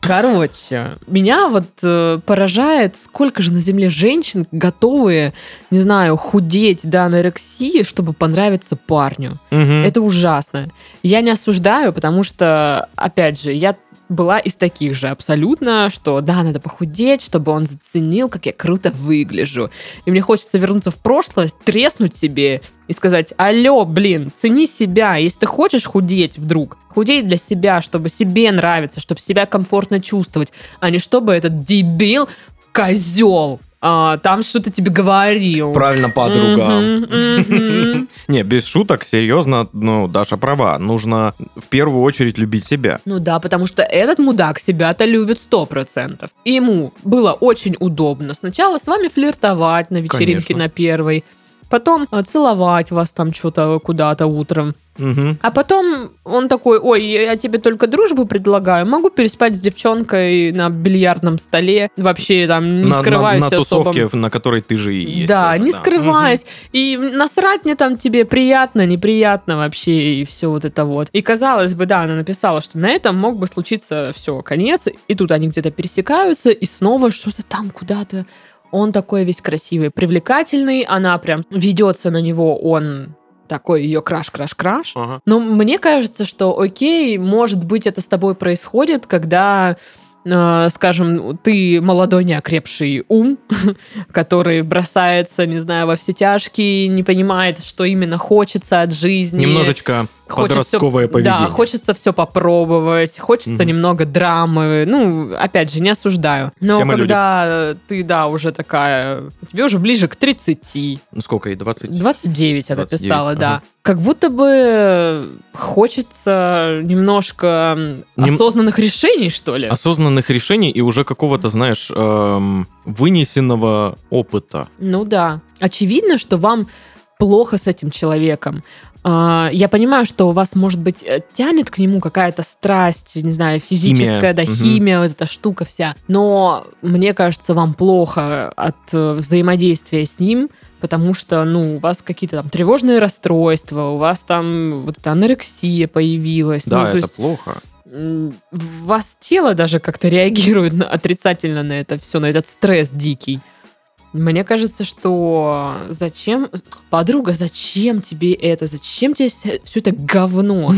Короче, меня вот э, поражает, сколько же на земле женщин готовые, не знаю, худеть до анорексии, чтобы понравиться парню. Мгм. Это ужасно. Я не осуждаю, потому что, опять же, я была из таких же абсолютно, что да, надо похудеть, чтобы он заценил, как я круто выгляжу. И мне хочется вернуться в прошлое, треснуть себе и сказать, алло, блин, цени себя. Если ты хочешь худеть вдруг, худей для себя, чтобы себе нравиться, чтобы себя комфортно чувствовать, а не чтобы этот дебил, козел, а, там что-то тебе говорил. Правильно, подруга. Не, без шуток, серьезно, ну, Даша права. Нужно в первую очередь любить себя. Ну да, потому что этот мудак себя-то любит сто процентов. Ему было очень удобно сначала с вами флиртовать на вечеринке на первой, потом э, целовать вас там что-то куда-то утром. Мгм. А потом он такой, ой, я тебе только дружбу предлагаю, могу переспать с девчонкой на бильярдном столе, вообще там не на, на- скрываюсь на особо. тусовке, на которой ты же и есть. да, тоже, не скрываясь. И насрать мне там тебе приятно, неприятно вообще, и все вот это вот. И казалось бы, да, она написала, что на этом мог бы случиться все, конец. И тут они где-то пересекаются, и снова что-то там куда-то. Он такой весь красивый, привлекательный, она прям ведется на него, он такой ее краш-краш-краш. Ага. Но мне кажется, что окей, может быть, это с тобой происходит, когда, э, скажем, ты молодой неокрепший ум, который бросается, не знаю, во все тяжкие, не понимает, что именно хочется от жизни. Немножечко Хочется- подростковое поведение. Да, хочется все попробовать, хочется Мгм. немного драмы. Ну, опять же, не осуждаю. Но Все когда ты, да, уже такая, тебе уже ближе к 30, Ну, сколько ей, 20? 29 она 29, писала, да. ага. Как будто бы хочется немножко Нем- осознанных решений, что ли. Осознанных решений и уже какого-то, знаешь, эм, вынесенного опыта. Ну да. Очевидно, что вам плохо с этим человеком. А, Я понимаю, что у вас, может быть, э, тянет к нему какая-то страсть, не знаю, физическая, Химия. да, Мгм. химия, вот эта штука вся. Но мне кажется, вам плохо от э, взаимодействия с ним, потому что, ну, у вас какие-то там тревожные расстройства, у вас там вот эта анорексия появилась. Да, ну, то это есть плохо. вас тело даже как-то реагирует на- отрицательно на это все, на этот стресс дикий. Мне кажется, что зачем... Подруга, зачем тебе это? Зачем тебе все, это говно?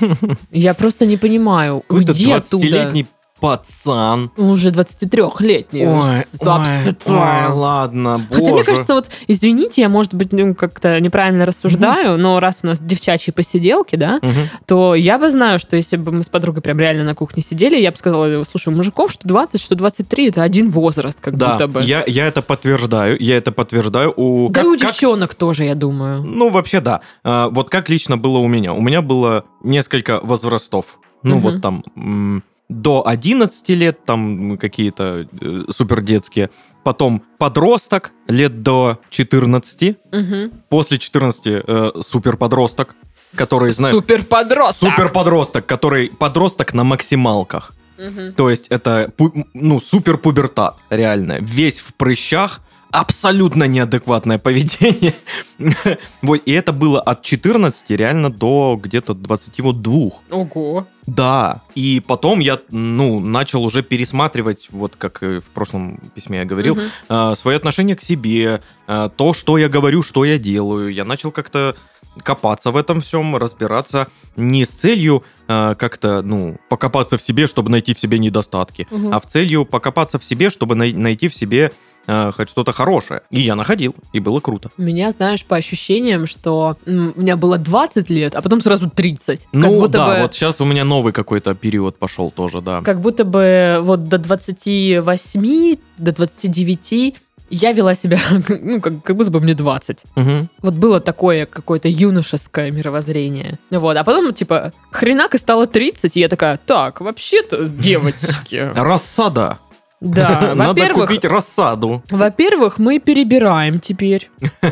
Я просто не понимаю. Уйди оттуда. 20-летний пацан. Уже 23-летний. Ой, ой, ой, ладно, боже. Хотя, мне кажется, вот, извините, я, может быть, ну, как-то неправильно рассуждаю, но раз у нас девчачьи посиделки, да, Мгм. то я бы знаю, что если бы мы с подругой прям реально на кухне сидели, я бы сказала, слушай, у мужиков что 20, что 23, это один возраст, как Да, будто бы. я, я это подтверждаю, я это подтверждаю. У, Да как- и у как- девчонок тоже, я думаю. Ну, вообще, да. А, вот как лично было у меня? У меня было несколько возрастов. Ну, Мгм. вот там до 11 лет, там какие-то э, супер детские. Потом подросток лет до 14. Мгм. После 14 э, супер подросток, который, знаешь, Супер подросток. супер подросток, который подросток на максималках. Мгм. То есть это, ну, супер пубертат, реально. Весь в прыщах, абсолютно неадекватное поведение. Вот, и это было от 14 реально до где-то 22. Ого. Да, и потом я, ну, начал уже пересматривать, вот как и в прошлом письме я говорил, Мгм. э, свое отношение к себе, э, то, что я говорю, что я делаю. Я начал как-то копаться в этом всем, разбираться не с целью э, как-то, ну, покопаться в себе, чтобы найти в себе недостатки, Мгм. а в целью покопаться в себе, чтобы най- найти в себе э, хоть что-то хорошее. И я находил, и было круто. Меня, знаешь, по ощущениям, что м, у меня было 20 лет, а потом сразу 30. Ну, да, бы, вот сейчас у меня новый какой-то период пошел тоже, да. Как будто бы вот до 28, до 29 я вела себя, ну, как, как будто бы мне 20. Мгм. Вот было такое какое-то юношеское мировоззрение. Вот, а потом, типа, хренак и стало 30, и я такая, так, вообще-то, девочки, Рассада. Да, Надо купить рассаду. во-первых, мы перебираем теперь.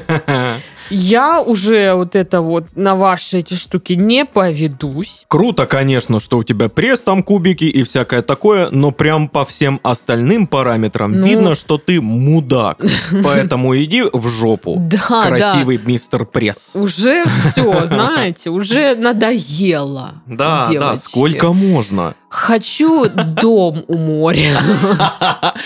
Я уже вот это вот на ваши эти штуки не поведусь. Круто, конечно, что у тебя пресс там кубики и всякое такое, но прям по всем остальным параметрам Ну. видно, что ты мудак. Поэтому иди в жопу. Да, да. Красивый мистер пресс. Уже все, знаете, уже надоело. Да, да, девочки. сколько можно. Хочу дом у моря.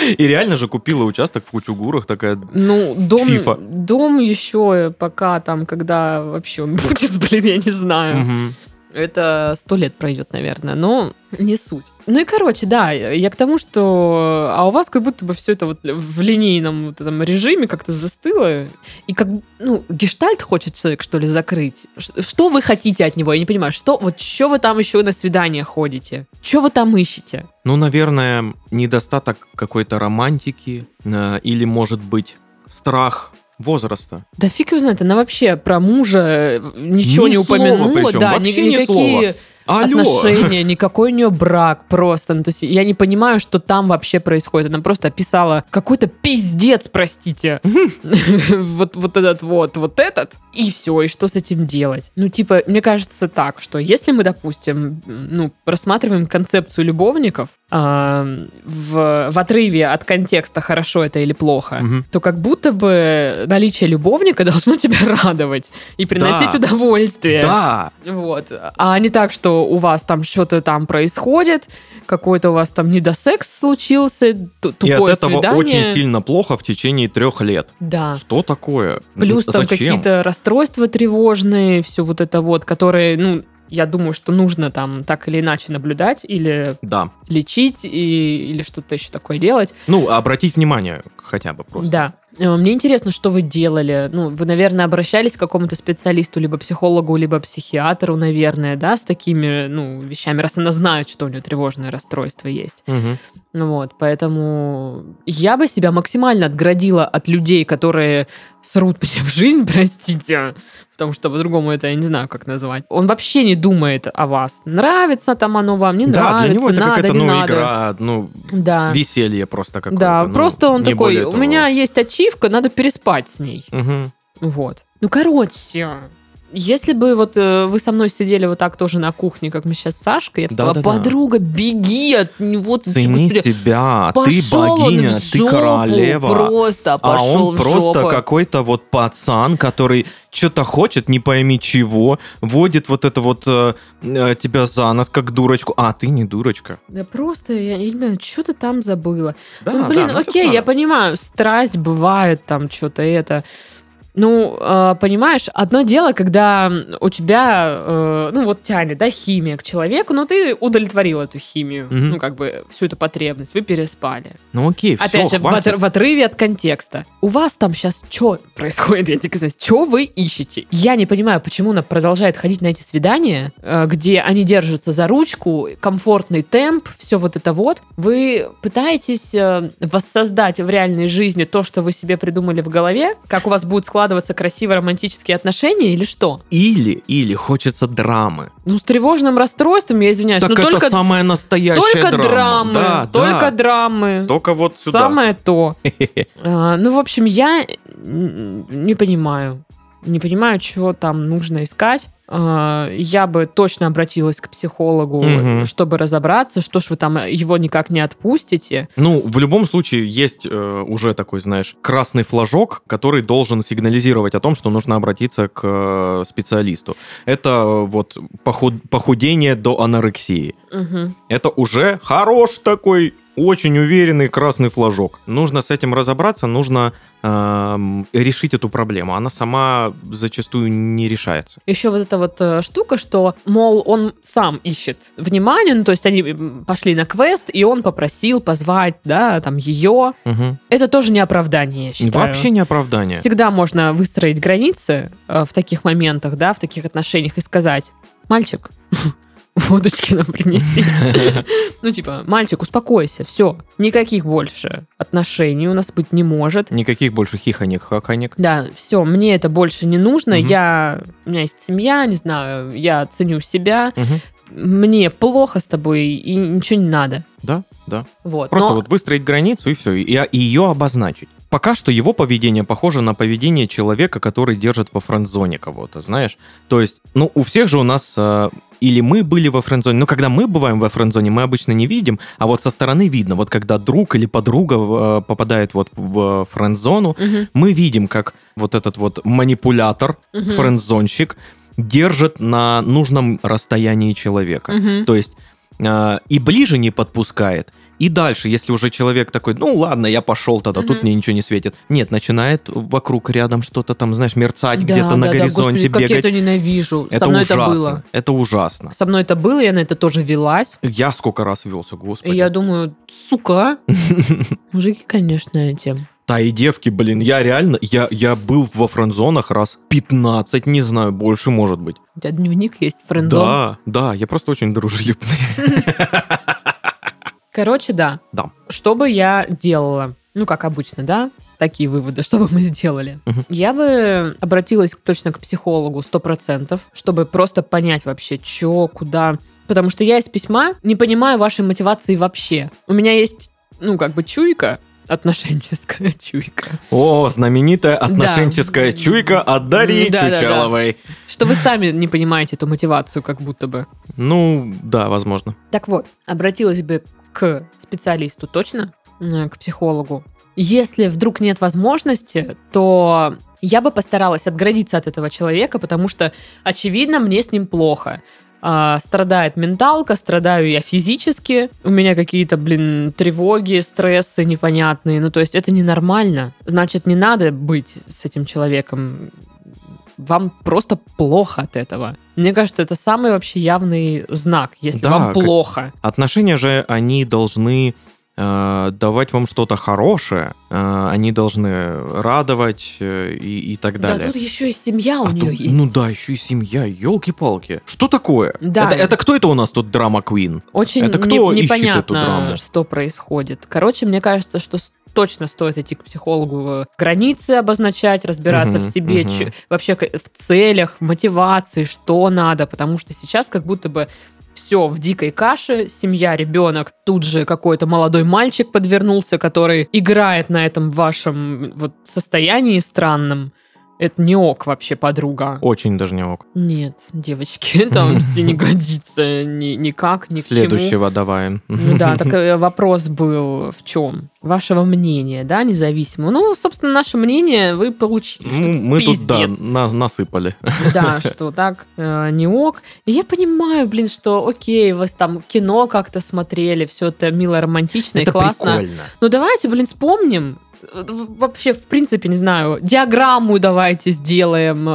И реально же купила участок в Кучугурах, такая... Ну, дом, Фифа. дом еще пока там, когда вообще он будет, блин, я не знаю. мгм. Это сто лет пройдет, наверное, но не суть. Ну и короче, да, я к тому, что а у вас как будто бы все это вот в линейном вот этом режиме как-то застыло, и как, ну, гештальт хочет человек, что ли, закрыть. Что вы хотите от него? Я не понимаю, что, вот что вы там еще на свидание ходите? Что вы там ищете? Ну, наверное, недостаток какой-то романтики э, или, может быть, страх возраста. Да фиг его знает, она вообще про мужа э, ничего Ни не упомянула, причем, да, вообще ни- ни никакие слова. Алло! отношения, никакой у нее брак просто. Ну, то есть я не понимаю, что там вообще происходит. Она просто описала какой-то пиздец, простите. Вот, вот этот вот, вот этот. И все, и что с этим делать? Ну, типа, мне кажется так, что если мы, допустим, ну, рассматриваем концепцию любовников в, в отрыве от контекста, хорошо это или плохо, Мгм. то как будто бы наличие любовника должно тебя радовать и приносить Да. удовольствие. Да, Вот. А не так, что у вас там что-то там происходит, какой-то у вас там недосекс случился, ту- и тупое от этого свидание. очень сильно плохо в течение трех лет. Да. Что такое? Плюс там Зачем? какие-то расстройства тревожные, все вот это вот, которые, ну, я думаю, что нужно там так или иначе наблюдать или Да. лечить и, или что-то еще такое делать. Ну, обратить внимание хотя бы просто. Да. Э, Мне интересно, что вы делали. Ну, вы, наверное, обращались к какому-то специалисту, либо психологу, либо психиатру, наверное, да, с такими, ну, вещами, раз она знает, что у нее тревожное расстройство есть. Мгм. Ну вот, поэтому я бы себя максимально отградила от людей, которые срут мне в жизнь, простите, потому что по-другому это я не знаю, как назвать. Он вообще не думает о вас. Нравится там оно вам, не Да, нравится, для него это надо, какая-то, не ну, надо. игра, ну, Да. веселье просто какое-то. Да, ну, просто он такой, у того». меня есть ачивка, надо переспать с ней. Мгм. Вот. Ну, короче, если бы вот э, вы со мной сидели вот так тоже на кухне, как мы сейчас с Сашкой, я бы сказала, Да-да-да. подруга, беги от него. ты Цени быстрее?» себя, ты Пошел он богиня, в ты жопу, королева. Просто а пошел он в просто жопу. какой-то вот пацан, который что-то хочет, не пойми чего, водит вот это вот э, э, тебя за нос, как дурочку. А, ты не дурочка. Да просто, я, я не понимаю, что ты там забыла? Да, ну, блин, да, ну, окей, я понимаю, страсть бывает, там что-то это. Ну, э, понимаешь, одно дело, когда у тебя, э, ну, вот тянет, да, химия к человеку, но ты удовлетворил эту химию, Мгм. ну, как бы всю эту потребность, вы переспали. Ну окей, Опять все, же, в, отр- в отрыве от контекста. У вас там сейчас что происходит, я тебе знаю, что вы ищете? Я не понимаю, почему она продолжает ходить на эти свидания, э, где они держатся за ручку, комфортный темп, все вот это вот. Вы пытаетесь э, воссоздать в реальной жизни то, что вы себе придумали в голове, как у вас будут складываться красивые романтические отношения или что? Или, или хочется драмы. Ну, с тревожным расстройством, я извиняюсь, так но это только, самая настоящая только драма. драмы, Да, только да. драмы. Только вот сюда. Самое то. А, Ну, в общем, я не понимаю. Не понимаю, чего там нужно искать. А, Я бы точно обратилась к психологу, Мгм. чтобы разобраться, что ж вы там его никак не отпустите. Ну, в любом случае, есть э, уже такой, знаешь, красный флажок, который должен сигнализировать о том, что нужно обратиться к э, специалисту. Это э, вот похуд- похудение до анорексии. Мгм. Это уже хорош такой, очень уверенный красный флажок. Нужно с этим разобраться, нужно эм, решить эту проблему. Она сама зачастую не решается. Еще вот эта вот э, штука, что, мол, он сам ищет внимание, ну, то есть они пошли на квест, и он попросил позвать, да, там, ее. Мгм. Это тоже не оправдание, я считаю. Вообще не оправдание. Всегда можно выстроить границы э, в таких моментах, да, в таких отношениях и сказать, мальчик, водочки нам принеси. Ну, типа, мальчик, успокойся, все, никаких больше отношений у нас быть не может. Никаких больше хихонек, хаконек. Да, все, мне это больше не нужно, я, у меня есть семья, не знаю, я ценю себя, мне плохо с тобой, и ничего не надо. Да, да. Вот. Просто Но- вот выстроить границу и все, и, и ее обозначить. Пока что его поведение похоже на поведение человека, который держит во френдзоне кого-то, знаешь? То есть, ну, у всех же у нас э, или мы были во френдзоне, но когда мы бываем во френдзоне, мы обычно не видим, а вот со стороны видно. Вот когда друг или подруга э, попадает вот в френдзону, Мгм, мы видим, как вот этот вот манипулятор, мгм, френдзонщик, держит на нужном расстоянии человека. мгм. То есть э, и ближе не подпускает, И дальше, если уже человек такой, ну ладно, я пошел тогда, тут Мгм. мне ничего не светит. Нет, начинает вокруг рядом что-то там, знаешь, мерцать Да, где-то на да, да, горизонте господи, как я бегать. это ненавижу. Это Со мной ужасно. это было. Это ужасно. Со мной это было, я на это тоже велась. Я сколько раз велся, господи. И я думаю, сука. Мужики, конечно, эти. Да и девки, блин, я реально, я, я был во френдзонах раз 15, не знаю, больше может быть. У тебя дневник есть, френдзон. Да, да, я просто очень дружелюбный. Короче, да. Да. Что бы я делала? Ну, как обычно, да? Такие выводы, что бы мы сделали? Мгм. Я бы обратилась точно к психологу 100%, чтобы просто понять вообще, что, куда. Потому что я из письма не понимаю вашей мотивации вообще. У меня есть, ну, как бы чуйка, отношенческая чуйка, О, знаменитая отношенческая Да. чуйка от Дарьи Да, да, да. Чучаловой. что вы сами не понимаете эту мотивацию как будто бы. Ну, да, возможно. Так вот, обратилась бы к специалисту точно, к психологу. Если вдруг нет возможности, то я бы постаралась отгородиться от этого человека, потому что, очевидно, мне с ним плохо. А, страдает менталка, страдаю я физически, у меня какие-то, блин, тревоги, стрессы непонятные, ну то есть это ненормально. Значит, не надо быть с этим человеком вам просто плохо от этого. Мне кажется, это самый вообще явный знак, если Да, вам плохо. Отношения же, они должны э, давать вам что-то хорошее, э, они должны радовать э, и, и так Да, далее. тут еще и семья у А нее тут- есть. Ну да, еще и семья, елки-палки. Что такое? Да. Это, это кто это у нас тут драма Квин? Очень это не- кто ищет эту непонятно, драму? что происходит. Короче, мне кажется, что точно стоит идти к психологу, э, границы обозначать, разбираться Мгм, в себе, мгм. чё- вообще в целях, в мотивации, что надо, потому что сейчас как будто бы все в дикой каше, семья, ребенок, тут же какой-то молодой мальчик подвернулся, который играет на этом вашем вот состоянии странном. Это не ок вообще, подруга. Очень даже не ок. Нет, девочки, это вообще не годится ни, никак, ни к чему. Следующего давай. Ну Да, так э, вопрос был в чем? Вашего мнения, да, независимо. Ну, собственно, наше мнение вы получили. Ну, мы тут, да, пиздец. нас насыпали. Да, что так э, не ок. И я понимаю, блин, что окей, вы там кино как-то смотрели, все это мило, романтично и Это классно. прикольно. Ну, давайте, блин, вспомним. Э, Вообще, в принципе, не знаю, диаграмму давайте сделаем э,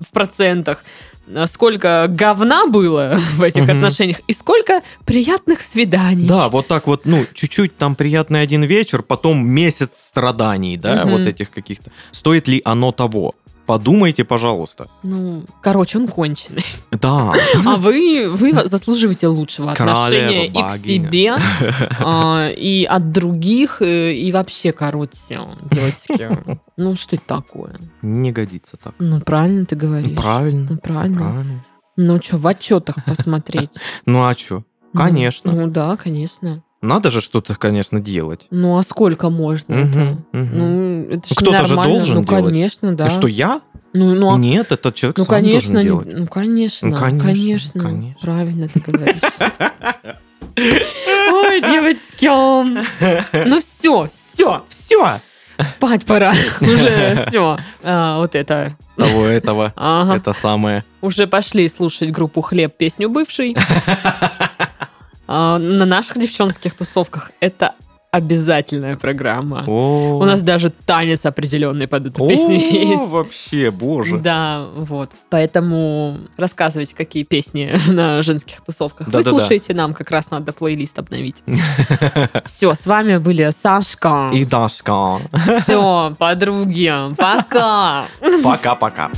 в процентах. э, Сколько говна было в этих Мгм. отношениях и сколько приятных свиданий. Да, вот так вот, ну, чуть-чуть там приятный один вечер, потом месяц страданий, да, Мгм. вот этих каких-то. Стоит ли оно того? Подумайте, пожалуйста. Ну, короче, он конченый. Да. А вы, вы заслуживаете лучшего отношения и к себе, а, и от других, э, и вообще, короче, девочки. Ну, что это такое? Не годится так. Ну, правильно ты говоришь. Правильно. Ну, правильно. Правильно. Ну, что, в отчетах посмотреть? Ну а что? Ну, Конечно. Ну, да, конечно. Надо же что-то, конечно, делать. Ну, а сколько можно Мгм, это? мгм. Ну, это ж Кто-то же нормально. должен Ну, делать. конечно, да. Что я? Ну, ну, а Нет, этот человек Ну, сам конечно, должен делать. ну, конечно, Ну, конечно, конечно, конечно. правильно ты говоришь. Ой, девочки. Ну все, все, Все. спать пора. Уже все. Вот это. Того этого. Ага. Это самое. Уже пошли слушать группу «Хлеб» песню «Бывший». А, На наших девчонских тусовках это обязательная программа. У нас даже танец определенный под эту песню есть. Вообще, боже. Да, вот. Поэтому рассказывайте, какие песни на женских тусовках. Вы слушаете, нам как раз надо плейлист обновить. Все, с вами были Сашка. И Дашка. Все, подруги, пока. Пока-пока.